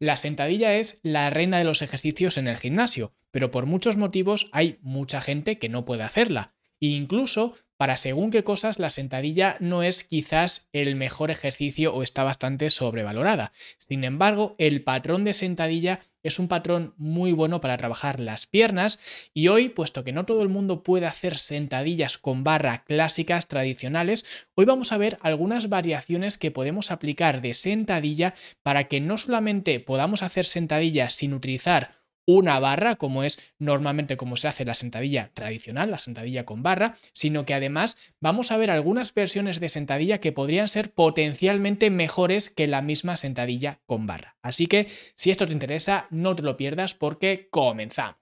La sentadilla es la reina de los ejercicios en el gimnasio, pero por muchos motivos hay mucha gente que no puede hacerla. E incluso para según qué cosas la sentadilla no es quizás el mejor ejercicio o está bastante sobrevalorada. Sin embargo, el patrón de sentadilla es un patrón muy bueno para trabajar las piernas y hoy, puesto que no todo el mundo puede hacer sentadillas con barra clásicas tradicionales, hoy vamos a ver algunas variaciones que podemos aplicar de sentadilla para que no solamente podamos hacer sentadillas sin utilizar una barra, como es normalmente como se hace la sentadilla tradicional, la sentadilla con barra, sino que además vamos a ver algunas versiones de sentadilla que podrían ser potencialmente mejores que la misma sentadilla con barra. Así que si esto te interesa, no te lo pierdas porque comenzamos.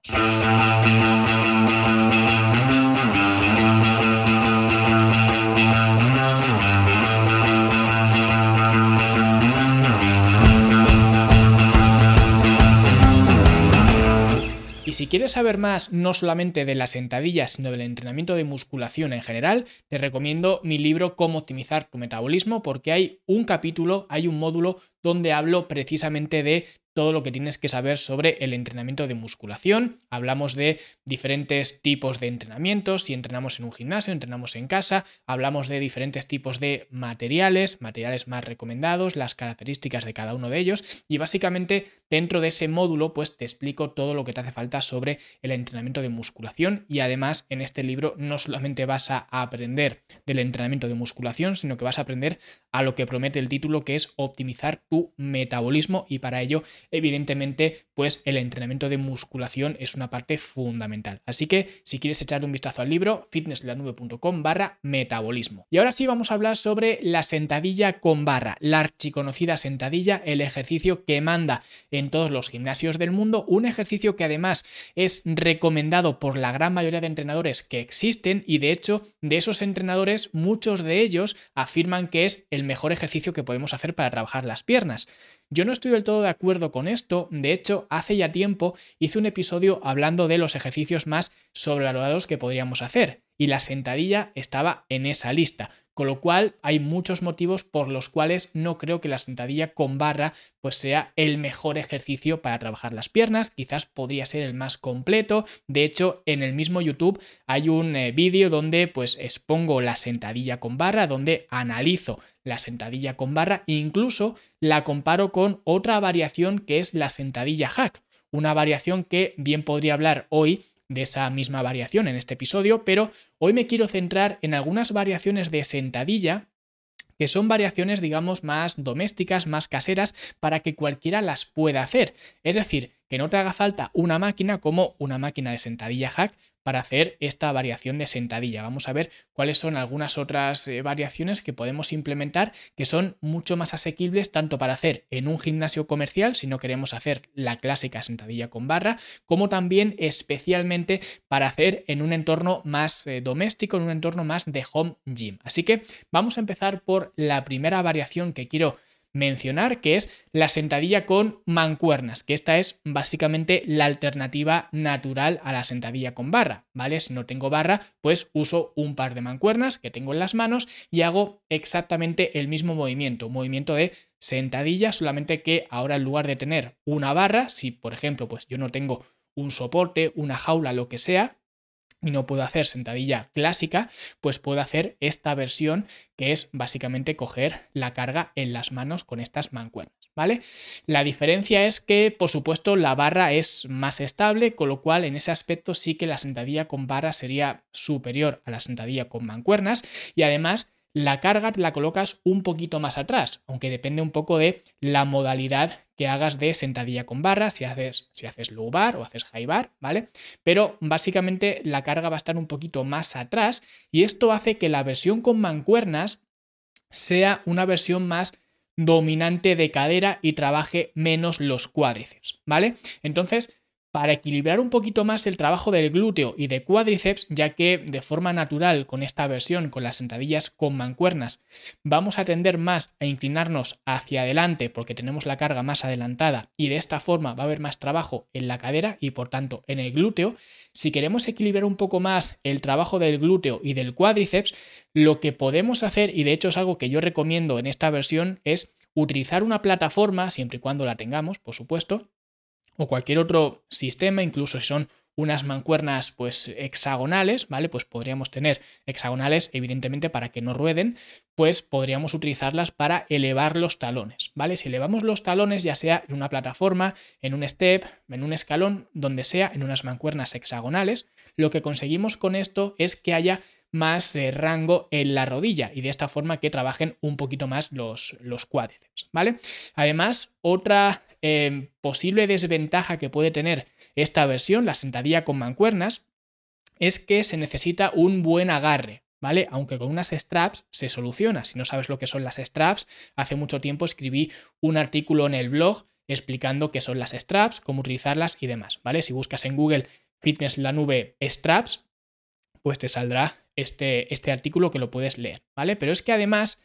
Si quieres saber más no solamente de las sentadillas, sino del entrenamiento de musculación en general, te recomiendo mi libro Cómo optimizar tu metabolismo, porque hay un capítulo, hay un módulo donde hablo precisamente de todo lo que tienes que saber sobre el entrenamiento de musculación. Hablamos de diferentes tipos de entrenamientos, si entrenamos en un gimnasio, entrenamos en casa, hablamos de diferentes tipos de materiales, materiales más recomendados, las características de cada uno de ellos y básicamente dentro de ese módulo pues te explico todo lo que te hace falta sobre el entrenamiento de musculación y además en este libro no solamente vas a aprender del entrenamiento de musculación, sino que vas a aprender a lo que promete el título que es optimizar tu metabolismo y para ello evidentemente, pues el entrenamiento de musculación es una parte fundamental. Así que si quieres echar un vistazo al libro, fitnesslanube.com barra metabolismo. Y ahora sí vamos a hablar sobre la sentadilla con barra, la archiconocida sentadilla, el ejercicio que manda en todos los gimnasios del mundo, un ejercicio que además es recomendado por la gran mayoría de entrenadores que existen y de hecho de esos entrenadores muchos de ellos afirman que es el mejor ejercicio que podemos hacer para trabajar las piernas. Yo no estoy del todo de acuerdo con esto, de hecho, hace ya tiempo hice un episodio hablando de los ejercicios más sobrevalorados que podríamos hacer, y la sentadilla estaba en esa lista. Con lo cual hay muchos motivos por los cuales no creo que la sentadilla con barra pues sea el mejor ejercicio para trabajar las piernas, quizás podría ser el más completo. De hecho, en el mismo YouTube hay un eh, vídeo donde pues expongo la sentadilla con barra, donde analizo la sentadilla con barra. E incluso la comparo con otra variación que es la sentadilla hack, una variación que bien podría hablar hoy de esa misma variación en este episodio, pero hoy me quiero centrar en algunas variaciones de sentadilla que son variaciones, digamos, más domésticas, más caseras, para que cualquiera las pueda hacer. Es decir, que no te haga falta una máquina como una máquina de sentadilla hack para hacer esta variación de sentadilla. Vamos a ver cuáles son algunas otras eh, variaciones que podemos implementar que son mucho más asequibles tanto para hacer en un gimnasio comercial si no queremos hacer la clásica sentadilla con barra, como también especialmente para hacer en un entorno más eh, doméstico, en un entorno más de home gym. Así que vamos a empezar por la primera variación que quiero mencionar, que es la sentadilla con mancuernas, que esta es básicamente la alternativa natural a la sentadilla con barra, ¿vale? Si no tengo barra, pues uso un par de mancuernas que tengo en las manos y hago exactamente el mismo movimiento, movimiento de sentadilla, solamente que ahora en lugar de tener una barra, si por ejemplo, pues yo no tengo un soporte, una jaula, lo que sea, y no puedo hacer sentadilla clásica, pues puedo hacer esta versión que es básicamente coger la carga en las manos con estas mancuernas, ¿vale? La diferencia es que, por supuesto, la barra es más estable, con lo cual en ese aspecto sí que la sentadilla con barra sería superior a la sentadilla con mancuernas y además la carga la colocas un poquito más atrás, aunque depende un poco de la modalidad que hagas de sentadilla con barra, si haces, si haces low o haces high bar, ¿vale? Pero básicamente la carga va a estar un poquito más atrás y esto hace que la versión con mancuernas sea una versión más dominante de cadera y trabaje menos los cuádriceps, ¿vale? Entonces, para equilibrar un poquito más el trabajo del glúteo y de cuádriceps, ya que de forma natural con esta versión, con las sentadillas con mancuernas, vamos a tender más a inclinarnos hacia adelante porque tenemos la carga más adelantada y de esta forma va a haber más trabajo en la cadera y por tanto en el glúteo. Si queremos equilibrar un poco más el trabajo del glúteo y del cuádriceps, lo que podemos hacer, y de hecho es algo que yo recomiendo en esta versión, es utilizar una plataforma, siempre y cuando la tengamos, por supuesto, o cualquier otro sistema, incluso si son unas mancuernas pues hexagonales, ¿vale? Pues podríamos tener hexagonales evidentemente para que no rueden, pues podríamos utilizarlas para elevar los talones, ¿vale? Si elevamos los talones ya sea en una plataforma, en un step, en un escalón, donde sea, en unas mancuernas hexagonales, lo que conseguimos con esto es que haya más eh, rango en la rodilla y de esta forma que trabajen un poquito más los, los cuádriceps, ¿vale? Además, otra eh, posible desventaja que puede tener esta versión, la sentadilla con mancuernas, es que se necesita un buen agarre, ¿vale? Aunque con unas straps se soluciona. Si no sabes lo que son las straps, hace mucho tiempo escribí un artículo en el blog explicando qué son las straps, cómo utilizarlas y demás, ¿vale? Si buscas en Google Fitness la nube straps, pues te saldrá este, este, artículo que lo puedes leer, ¿vale? Pero es que además,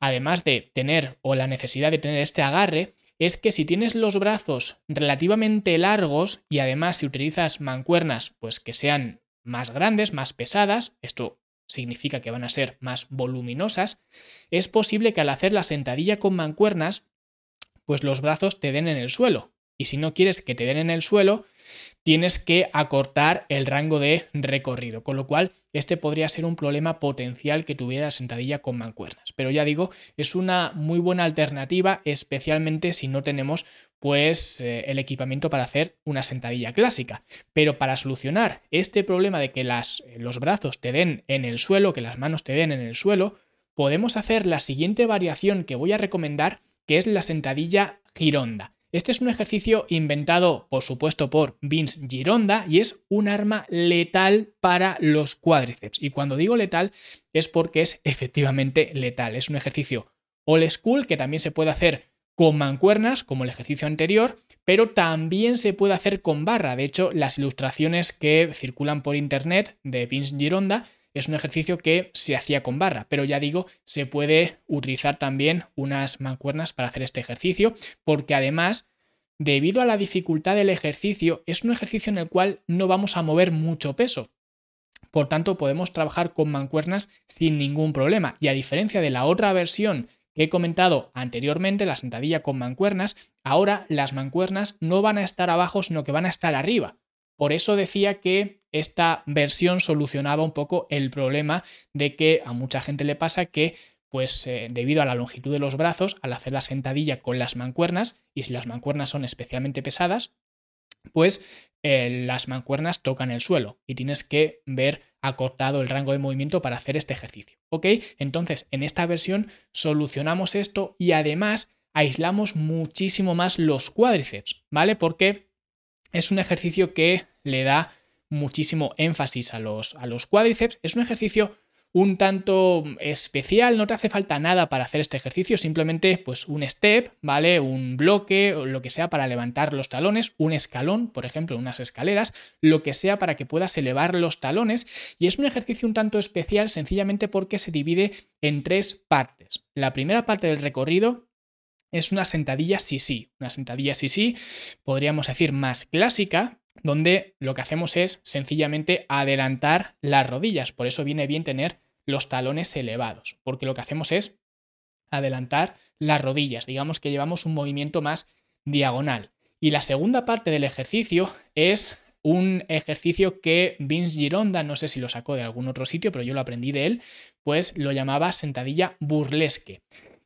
además de tener o la necesidad de tener este agarre, es que si tienes los brazos relativamente largos y además si utilizas mancuernas pues que sean más grandes, más pesadas, esto significa que van a ser más voluminosas, es posible que al hacer la sentadilla con mancuernas pues los brazos te den en el suelo. Y si no quieres que te den en el suelo, tienes que acortar el rango de recorrido, con lo cual este podría ser un problema potencial que tuviera la sentadilla con mancuernas. Pero ya digo, es una muy buena alternativa, especialmente si no tenemos pues eh, el equipamiento para hacer una sentadilla clásica. Pero para solucionar este problema de que las, los brazos te den en el suelo, que las manos te den en el suelo, podemos hacer la siguiente variación que voy a recomendar, que es la sentadilla gironda. Este es un ejercicio inventado, por supuesto, por Vince Gironda y es un arma letal para los cuádriceps. Y cuando digo letal es porque es efectivamente letal. Es un ejercicio old school que también se puede hacer con mancuernas, como el ejercicio anterior, pero también se puede hacer con barra. De hecho, las ilustraciones que circulan por internet de Vince Gironda es un ejercicio que se hacía con barra, pero ya digo, se puede utilizar también unas mancuernas para hacer este ejercicio, porque además, debido a la dificultad del ejercicio, es un ejercicio en el cual no vamos a mover mucho peso. Por tanto, podemos trabajar con mancuernas sin ningún problema. Y a diferencia de la otra versión que he comentado anteriormente, la sentadilla con mancuernas, ahora las mancuernas no van a estar abajo, sino que van a estar arriba. Por eso decía que esta versión solucionaba un poco el problema de que a mucha gente le pasa que pues eh, debido a la longitud de los brazos, al hacer la sentadilla con las mancuernas, y si las mancuernas son especialmente pesadas, pues eh, las mancuernas tocan el suelo y tienes que ver acortado el rango de movimiento para hacer este ejercicio. ¿Ok? Entonces, en esta versión solucionamos esto y además aislamos muchísimo más los cuádriceps, ¿vale? Porque es un ejercicio que le da muchísimo énfasis a los, a los cuádriceps. Es un ejercicio un tanto especial, no te hace falta nada para hacer este ejercicio, simplemente pues un step, ¿vale? Un bloque lo que sea para levantar los talones, un escalón, por ejemplo, unas escaleras, lo que sea para que puedas elevar los talones y es un ejercicio un tanto especial sencillamente porque se divide en tres partes. La primera parte del recorrido es una sentadilla sí sí, una sentadilla sí sí, podríamos decir más clásica, donde lo que hacemos es sencillamente adelantar las rodillas, por eso viene bien tener los talones elevados, porque lo que hacemos es adelantar las rodillas, digamos que llevamos un movimiento más diagonal. Y la segunda parte del ejercicio es un ejercicio que Vince Gironda, no sé si lo sacó de algún otro sitio, pero yo lo aprendí de él, pues lo llamaba sentadilla burlesque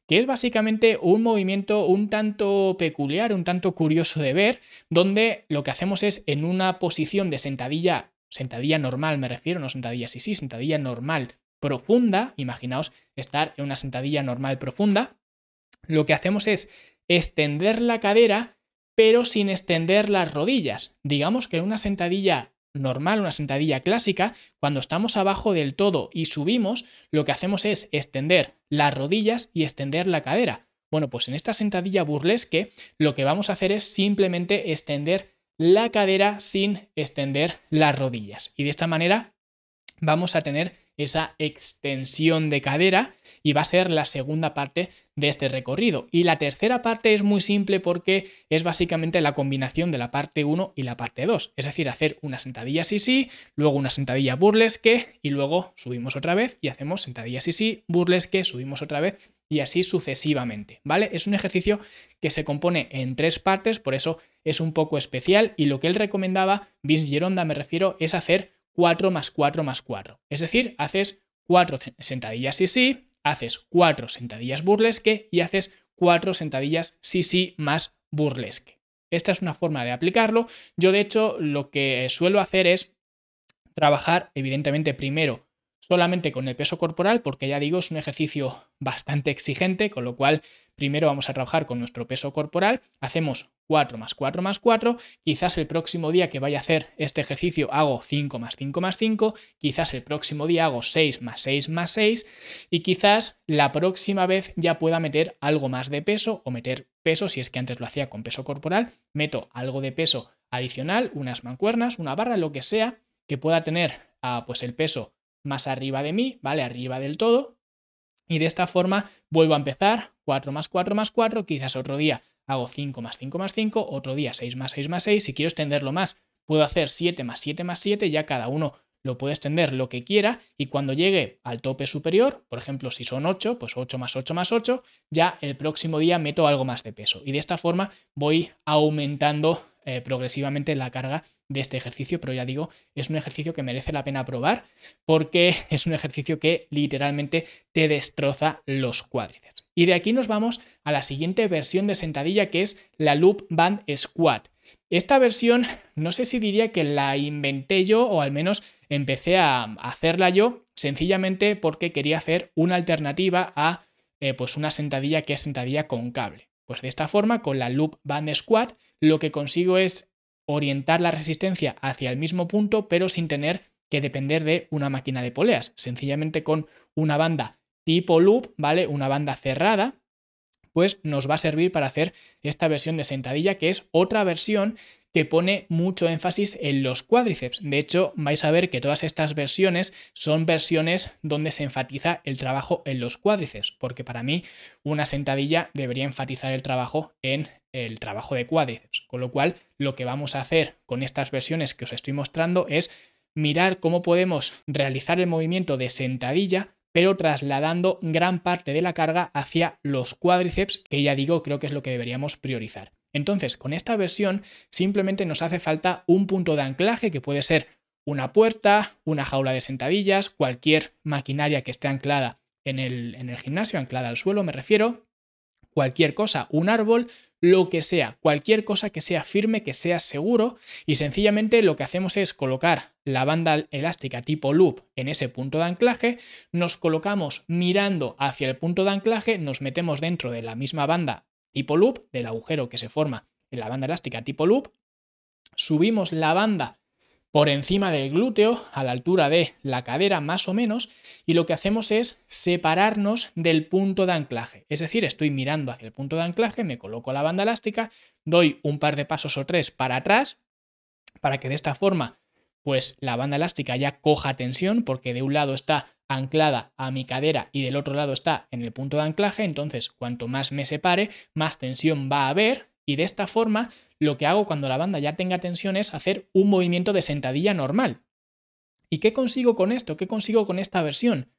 que es básicamente un movimiento un tanto peculiar, un tanto curioso de ver, donde lo que hacemos es en una posición de sentadilla, sentadilla normal me refiero, no sentadilla sí, sí, sentadilla normal profunda, imaginaos estar en una sentadilla normal profunda, lo que hacemos es extender la cadera, pero sin extender las rodillas. Digamos que una sentadilla normal, una sentadilla clásica, cuando estamos abajo del todo y subimos, lo que hacemos es extender las rodillas y extender la cadera. Bueno, pues en esta sentadilla burlesque lo que vamos a hacer es simplemente extender la cadera sin extender las rodillas. Y de esta manera vamos a tener esa extensión de cadera y va a ser la segunda parte de este recorrido. Y la tercera parte es muy simple porque es básicamente la combinación de la parte 1 y la parte 2. Es decir, hacer una sentadilla sí sí, luego una sentadilla burlesque y luego subimos otra vez y hacemos sentadilla sí sí, burlesque, subimos otra vez y así sucesivamente, ¿vale? Es un ejercicio que se compone en tres partes, por eso es un poco especial y lo que él recomendaba, Vince Geronda me refiero, es hacer 4 más 4 más 4. Es decir, haces 4 sentadillas sí sí, haces 4 sentadillas burlesque y haces 4 sentadillas sí sí más burlesque. Esta es una forma de aplicarlo. Yo de hecho lo que suelo hacer es trabajar evidentemente primero solamente con el peso corporal, porque ya digo, es un ejercicio bastante exigente, con lo cual primero vamos a trabajar con nuestro peso corporal, hacemos 4 más 4 más 4, quizás el próximo día que vaya a hacer este ejercicio hago 5 más 5 más 5, quizás el próximo día hago 6 más 6 más 6 y quizás la próxima vez ya pueda meter algo más de peso o meter peso, si es que antes lo hacía con peso corporal, meto algo de peso adicional, unas mancuernas, una barra, lo que sea, que pueda tener ah, pues el peso más arriba de mí, ¿vale? Arriba del todo. Y de esta forma vuelvo a empezar 4 más 4 más 4, quizás otro día hago 5 más 5 más 5, otro día 6 más 6 más 6, si quiero extenderlo más, puedo hacer 7 más 7 más 7, ya cada uno lo puede extender lo que quiera y cuando llegue al tope superior, por ejemplo, si son 8, pues 8 más 8 más 8, ya el próximo día meto algo más de peso y de esta forma voy aumentando eh, progresivamente la carga de este ejercicio, pero ya digo, es un ejercicio que merece la pena probar porque es un ejercicio que literalmente te destroza los cuádriceps. Y de aquí nos vamos a la siguiente versión de sentadilla que es la Loop Band Squat. Esta versión no sé si diría que la inventé yo o al menos empecé a hacerla yo sencillamente porque quería hacer una alternativa a eh, pues una sentadilla que es sentadilla con cable. Pues de esta forma, con la Loop Band Squat, lo que consigo es orientar la resistencia hacia el mismo punto, pero sin tener que depender de una máquina de poleas. Sencillamente con una banda tipo loop, ¿vale? Una banda cerrada, pues nos va a servir para hacer esta versión de sentadilla, que es otra versión que pone mucho énfasis en los cuádriceps. De hecho, vais a ver que todas estas versiones son versiones donde se enfatiza el trabajo en los cuádriceps, porque para mí una sentadilla debería enfatizar el trabajo en el trabajo de cuádriceps. Con lo cual, lo que vamos a hacer con estas versiones que os estoy mostrando es mirar cómo podemos realizar el movimiento de sentadilla pero trasladando gran parte de la carga hacia los cuádriceps, que ya digo, creo que es lo que deberíamos priorizar. Entonces, con esta versión simplemente nos hace falta un punto de anclaje que puede ser una puerta, una jaula de sentadillas, cualquier maquinaria que esté anclada en el, en el gimnasio, anclada al suelo me refiero, cualquier cosa, un árbol, lo que sea, cualquier cosa que sea firme, que sea seguro y sencillamente lo que hacemos es colocar la banda elástica tipo loop en ese punto de anclaje, nos colocamos mirando hacia el punto de anclaje, nos metemos dentro de la misma banda tipo loop, del agujero que se forma en la banda elástica tipo loop, subimos la banda por encima del glúteo, a la altura de la cadera más o menos, y lo que hacemos es separarnos del punto de anclaje. Es decir, estoy mirando hacia el punto de anclaje, me coloco la banda elástica, doy un par de pasos o tres para atrás, para que de esta forma, pues la banda elástica ya coja tensión, porque de un lado está anclada a mi cadera y del otro lado está en el punto de anclaje, entonces cuanto más me separe, más tensión va a haber y de esta forma lo que hago cuando la banda ya tenga tensión es hacer un movimiento de sentadilla normal. ¿Y qué consigo con esto? ¿Qué consigo con esta versión?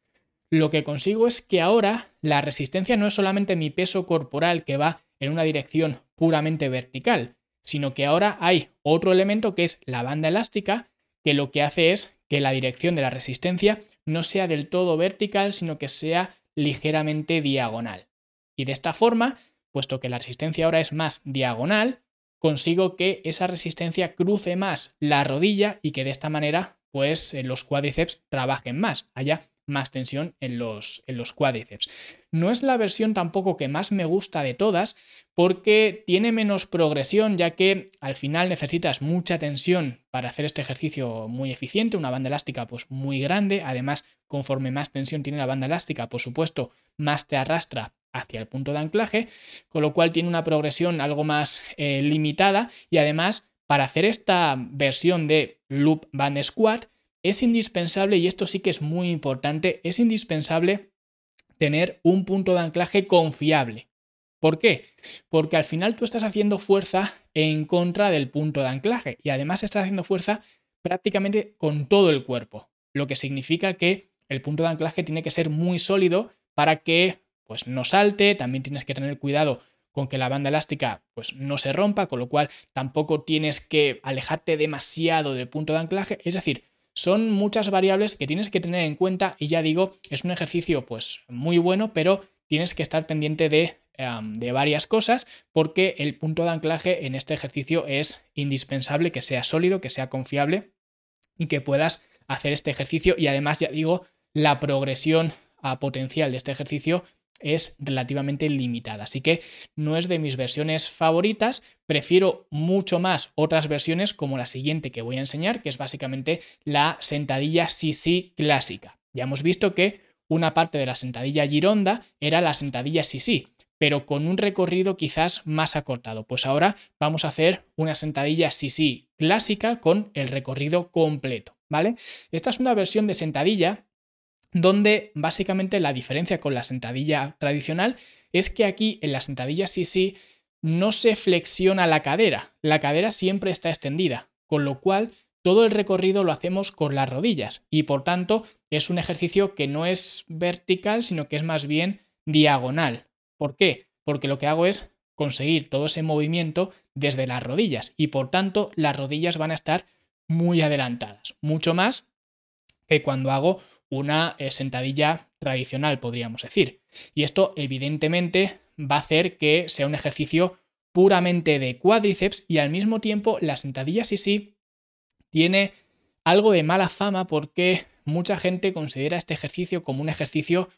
Lo que consigo es que ahora la resistencia no es solamente mi peso corporal que va en una dirección puramente vertical, sino que ahora hay otro elemento que es la banda elástica, que lo que hace es que la dirección de la resistencia no sea del todo vertical, sino que sea ligeramente diagonal. Y de esta forma, puesto que la resistencia ahora es más diagonal, consigo que esa resistencia cruce más la rodilla y que de esta manera, pues eh, los cuádriceps trabajen más, haya más tensión en los, en los cuádriceps. No es la versión tampoco que más me gusta de todas porque tiene menos progresión ya que al final necesitas mucha tensión para hacer este ejercicio muy eficiente, una banda elástica pues muy grande, además conforme más tensión tiene la banda elástica, por supuesto, más te arrastra hacia el punto de anclaje, con lo cual tiene una progresión algo más eh, limitada y además para hacer esta versión de loop band squat es indispensable, y esto sí que es muy importante, es indispensable tener un punto de anclaje confiable. ¿Por qué? Porque al final tú estás haciendo fuerza en contra del punto de anclaje y además estás haciendo fuerza prácticamente con todo el cuerpo, lo que significa que el punto de anclaje tiene que ser muy sólido para que pues no salte, también tienes que tener cuidado con que la banda elástica pues no se rompa, con lo cual tampoco tienes que alejarte demasiado del punto de anclaje, es decir, son muchas variables que tienes que tener en cuenta y ya digo, es un ejercicio pues muy bueno, pero tienes que estar pendiente de, de varias cosas porque el punto de anclaje en este ejercicio es indispensable que sea sólido, que sea confiable y que puedas hacer este ejercicio y además ya digo, la progresión a potencial de este ejercicio es relativamente limitada. Así que no es de mis versiones favoritas, prefiero mucho más otras versiones como la siguiente que voy a enseñar, que es básicamente la sentadilla CC clásica. Ya hemos visto que una parte de la sentadilla gironda era la sentadilla CC, pero con un recorrido quizás más acortado. Pues ahora vamos a hacer una sentadilla CC clásica con el recorrido completo, ¿vale? Esta es una versión de sentadilla donde básicamente la diferencia con la sentadilla tradicional es que aquí en la sentadilla sí sí no se flexiona la cadera, la cadera siempre está extendida, con lo cual todo el recorrido lo hacemos con las rodillas y por tanto es un ejercicio que no es vertical, sino que es más bien diagonal. ¿Por qué? Porque lo que hago es conseguir todo ese movimiento desde las rodillas y por tanto las rodillas van a estar muy adelantadas, mucho más que cuando hago una eh, sentadilla tradicional, podríamos decir. Y esto evidentemente va a hacer que sea un ejercicio puramente de cuádriceps y al mismo tiempo la sentadilla sí sí tiene algo de mala fama porque mucha gente considera este ejercicio como un ejercicio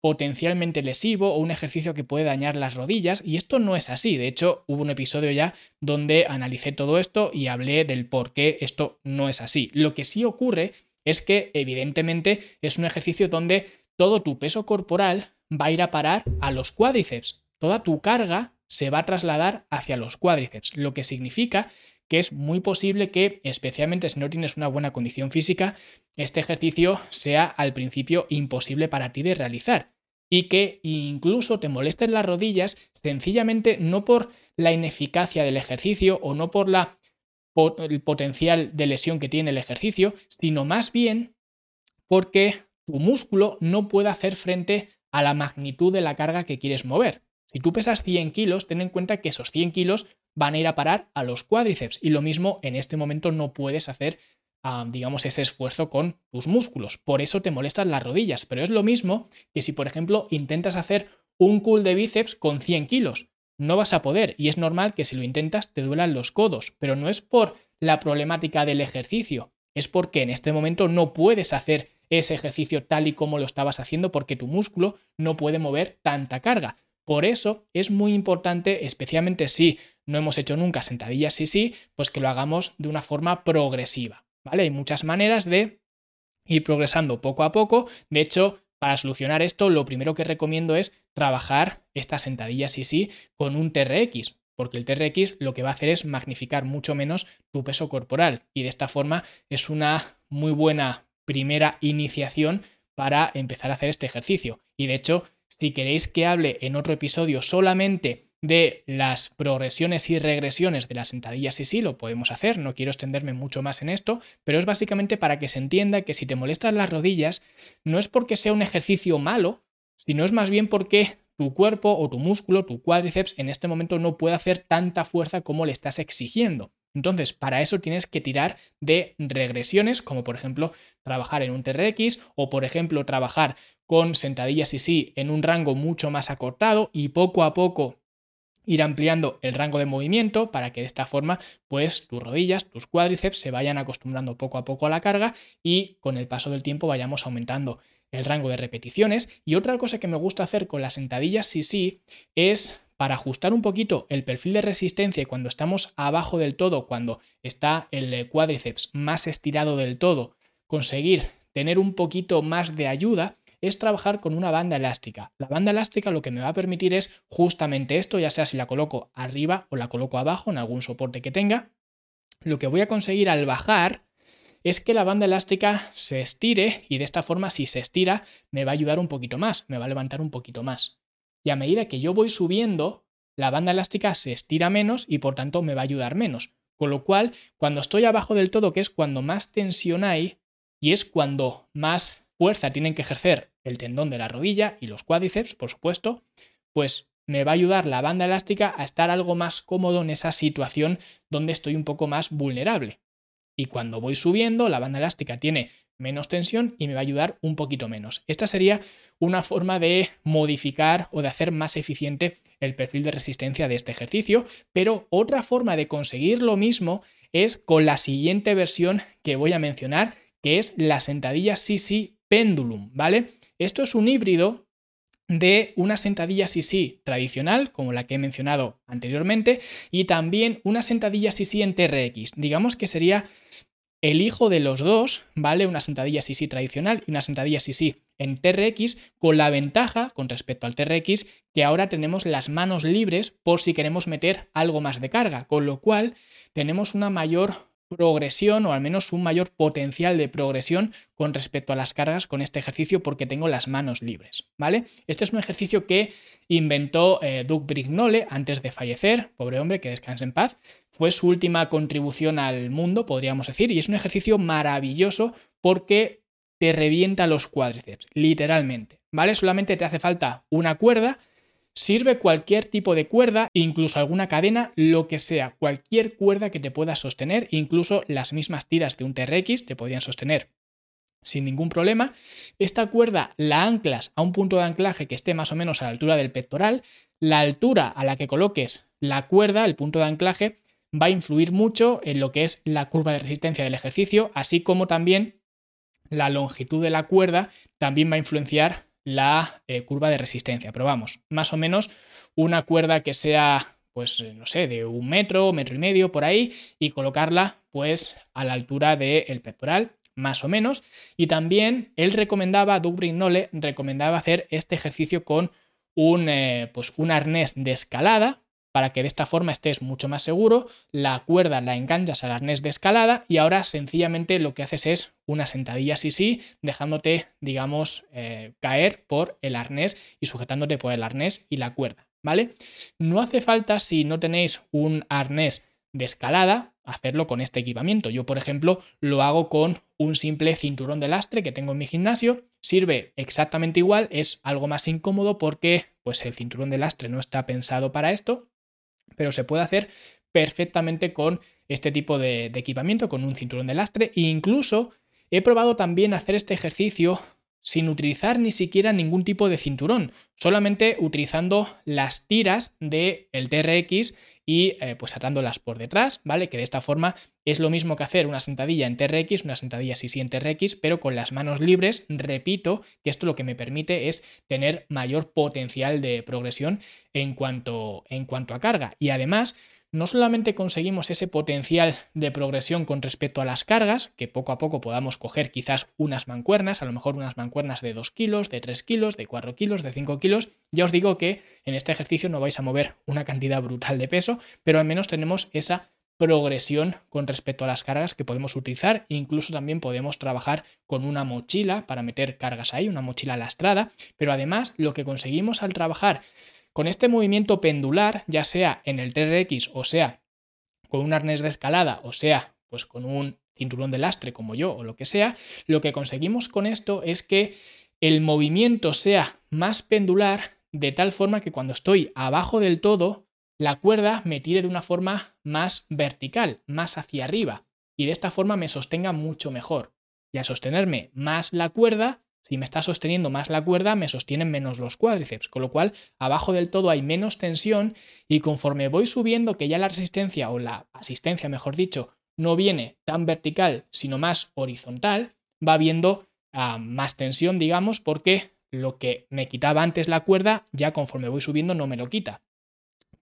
potencialmente lesivo o un ejercicio que puede dañar las rodillas y esto no es así. De hecho, hubo un episodio ya donde analicé todo esto y hablé del por qué esto no es así. Lo que sí ocurre es que evidentemente es un ejercicio donde todo tu peso corporal va a ir a parar a los cuádriceps. Toda tu carga se va a trasladar hacia los cuádriceps, lo que significa que es muy posible que, especialmente si no tienes una buena condición física, este ejercicio sea al principio imposible para ti de realizar y que incluso te molesten las rodillas sencillamente no por la ineficacia del ejercicio o no por la el potencial de lesión que tiene el ejercicio, sino más bien porque tu músculo no puede hacer frente a la magnitud de la carga que quieres mover. Si tú pesas 100 kilos, ten en cuenta que esos 100 kilos van a ir a parar a los cuádriceps y lo mismo en este momento no puedes hacer, digamos, ese esfuerzo con tus músculos. Por eso te molestan las rodillas, pero es lo mismo que si, por ejemplo, intentas hacer un cool de bíceps con 100 kilos no vas a poder y es normal que si lo intentas te duelan los codos, pero no es por la problemática del ejercicio, es porque en este momento no puedes hacer ese ejercicio tal y como lo estabas haciendo porque tu músculo no puede mover tanta carga. Por eso es muy importante, especialmente si no hemos hecho nunca sentadillas y sí, pues que lo hagamos de una forma progresiva, ¿vale? Hay muchas maneras de ir progresando poco a poco. De hecho, para solucionar esto, lo primero que recomiendo es trabajar estas sentadillas y sí con un TRX, porque el TRX lo que va a hacer es magnificar mucho menos tu peso corporal y de esta forma es una muy buena primera iniciación para empezar a hacer este ejercicio. Y de hecho, si queréis que hable en otro episodio solamente de las progresiones y regresiones de las sentadillas y sí, lo podemos hacer, no quiero extenderme mucho más en esto, pero es básicamente para que se entienda que si te molestan las rodillas, no es porque sea un ejercicio malo, sino es más bien porque tu cuerpo o tu músculo, tu cuádriceps, en este momento no puede hacer tanta fuerza como le estás exigiendo. Entonces, para eso tienes que tirar de regresiones, como por ejemplo trabajar en un TRX o por ejemplo trabajar con sentadillas y sí en un rango mucho más acortado y poco a poco ir ampliando el rango de movimiento para que de esta forma pues tus rodillas, tus cuádriceps se vayan acostumbrando poco a poco a la carga y con el paso del tiempo vayamos aumentando el rango de repeticiones. Y otra cosa que me gusta hacer con las sentadillas sí sí es para ajustar un poquito el perfil de resistencia y cuando estamos abajo del todo, cuando está el cuádriceps más estirado del todo, conseguir tener un poquito más de ayuda, es trabajar con una banda elástica. La banda elástica lo que me va a permitir es justamente esto, ya sea si la coloco arriba o la coloco abajo en algún soporte que tenga. Lo que voy a conseguir al bajar es que la banda elástica se estire y de esta forma si se estira me va a ayudar un poquito más, me va a levantar un poquito más. Y a medida que yo voy subiendo, la banda elástica se estira menos y por tanto me va a ayudar menos. Con lo cual, cuando estoy abajo del todo, que es cuando más tensión hay y es cuando más fuerza tienen que ejercer el tendón de la rodilla y los cuádriceps, por supuesto, pues me va a ayudar la banda elástica a estar algo más cómodo en esa situación donde estoy un poco más vulnerable. Y cuando voy subiendo, la banda elástica tiene menos tensión y me va a ayudar un poquito menos. Esta sería una forma de modificar o de hacer más eficiente el perfil de resistencia de este ejercicio, pero otra forma de conseguir lo mismo es con la siguiente versión que voy a mencionar, que es la sentadilla CC Pendulum, ¿vale? Esto es un híbrido de una sentadilla CC tradicional, como la que he mencionado anteriormente, y también una sentadilla CC en TRX. Digamos que sería el hijo de los dos, ¿vale? Una sentadilla CC tradicional y una sentadilla CC en TRX, con la ventaja con respecto al TRX que ahora tenemos las manos libres por si queremos meter algo más de carga, con lo cual tenemos una mayor progresión o al menos un mayor potencial de progresión con respecto a las cargas con este ejercicio porque tengo las manos libres, ¿vale? Este es un ejercicio que inventó eh, Doug Brignole antes de fallecer, pobre hombre, que descanse en paz. Fue su última contribución al mundo, podríamos decir, y es un ejercicio maravilloso porque te revienta los cuádriceps, literalmente, ¿vale? Solamente te hace falta una cuerda Sirve cualquier tipo de cuerda, incluso alguna cadena, lo que sea, cualquier cuerda que te pueda sostener, incluso las mismas tiras de un TRX te podrían sostener sin ningún problema. Esta cuerda la anclas a un punto de anclaje que esté más o menos a la altura del pectoral. La altura a la que coloques la cuerda, el punto de anclaje, va a influir mucho en lo que es la curva de resistencia del ejercicio, así como también la longitud de la cuerda también va a influenciar la eh, curva de resistencia. Pero vamos, más o menos una cuerda que sea, pues, eh, no sé, de un metro, metro y medio por ahí, y colocarla, pues, a la altura del pectoral, más o menos. Y también él recomendaba, Doug Brignole recomendaba hacer este ejercicio con un, eh, pues, un arnés de escalada, para que de esta forma estés mucho más seguro. La cuerda la enganchas al arnés de escalada y ahora sencillamente lo que haces es una sentadilla así sí, dejándote, digamos, eh, caer por el arnés y sujetándote por el arnés y la cuerda, ¿vale? No hace falta si no tenéis un arnés de escalada, hacerlo con este equipamiento. Yo, por ejemplo, lo hago con un simple cinturón de lastre que tengo en mi gimnasio. Sirve exactamente igual, es algo más incómodo porque pues el cinturón de lastre no está pensado para esto, pero se puede hacer perfectamente con este tipo de, equipamiento, con un cinturón de lastre. E incluso he probado también hacer este ejercicio sin utilizar ni siquiera ningún tipo de cinturón, solamente utilizando las tiras del TRX y eh, pues atándolas por detrás, ¿vale? Que de esta forma es lo mismo que hacer una sentadilla en TRX, una sentadilla así en TRX, pero con las manos libres, repito, que esto lo que me permite es tener mayor potencial de progresión en cuanto, en cuanto a carga. Y además, no solamente conseguimos ese potencial de progresión con respecto a las cargas, que poco a poco podamos coger quizás unas mancuernas, a lo mejor unas mancuernas de 2 kilos, de 3 kilos, de 4 kilos, de 5 kilos. Ya os digo que en este ejercicio no vais a mover una cantidad brutal de peso, pero al menos tenemos esa progresión con respecto a las cargas que podemos utilizar. Incluso también podemos trabajar con una mochila para meter cargas ahí, una mochila lastrada. Pero además lo que conseguimos al trabajar con este movimiento pendular, ya sea en el TRX o sea con un arnés de escalada o sea pues con un cinturón de lastre como yo o lo que sea, lo que conseguimos con esto es que el movimiento sea más pendular de tal forma que cuando estoy abajo del todo, la cuerda me tire de una forma más vertical, más hacia arriba, y de esta forma me sostenga mucho mejor. Y al sostenerme más la cuerda, si me está sosteniendo más la cuerda, me sostienen menos los cuádriceps, con lo cual abajo del todo hay menos tensión y conforme voy subiendo, que ya la resistencia o la asistencia, mejor dicho, no viene tan vertical, sino más horizontal, va habiendo ah, más tensión, digamos, porque lo que me quitaba antes la cuerda, ya conforme voy subiendo no me lo quita.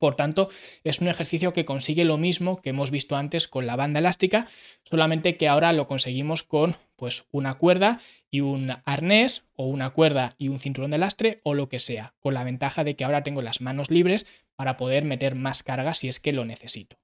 Por tanto, es un ejercicio que consigue lo mismo que hemos visto antes con la banda elástica, solamente que ahora lo conseguimos con pues una cuerda y un arnés o una cuerda y un cinturón de lastre o lo que sea, con la ventaja de que ahora tengo las manos libres para poder meter más carga si es que lo necesito.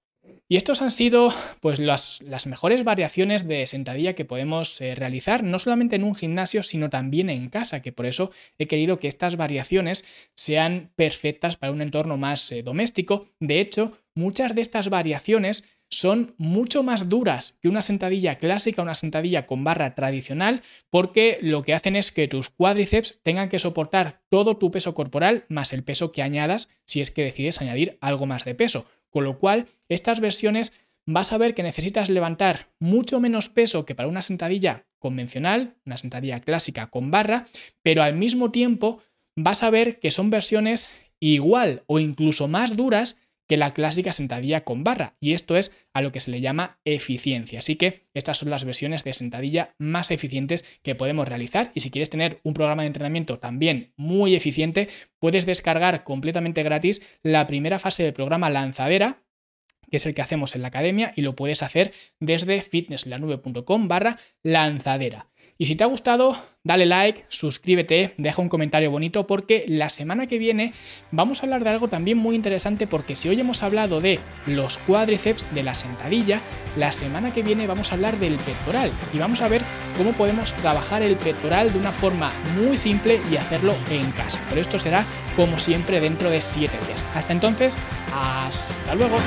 Y estos han sido pues, las, mejores variaciones de sentadilla que podemos eh, realizar, no solamente en un gimnasio, sino también en casa, que por eso he querido que estas variaciones sean perfectas para un entorno más eh, doméstico. De hecho, muchas de estas variaciones son mucho más duras que una sentadilla clásica, una sentadilla con barra tradicional, porque lo que hacen es que tus cuádriceps tengan que soportar todo tu peso corporal más el peso que añadas si es que decides añadir algo más de peso. Con lo cual, estas versiones vas a ver que necesitas levantar mucho menos peso que para una sentadilla convencional, una sentadilla clásica con barra, pero al mismo tiempo vas a ver que son versiones igual o incluso más duras que la clásica sentadilla con barra, y esto es a lo que se le llama eficiencia. Así que estas son las versiones de sentadilla más eficientes que podemos realizar y si quieres tener un programa de entrenamiento también muy eficiente, puedes descargar completamente gratis la primera fase del programa lanzadera que es el que hacemos en la academia y lo puedes hacer desde fitnesslanube.com barra lanzadera. Y si te ha gustado, dale like, suscríbete, deja un comentario bonito porque la semana que viene vamos a hablar de algo también muy interesante porque si hoy hemos hablado de los cuádriceps, de la sentadilla, la semana que viene vamos a hablar del pectoral y vamos a ver cómo podemos trabajar el pectoral de una forma muy simple y hacerlo en casa. Pero esto será como siempre dentro de 7 días. Hasta entonces, hasta luego.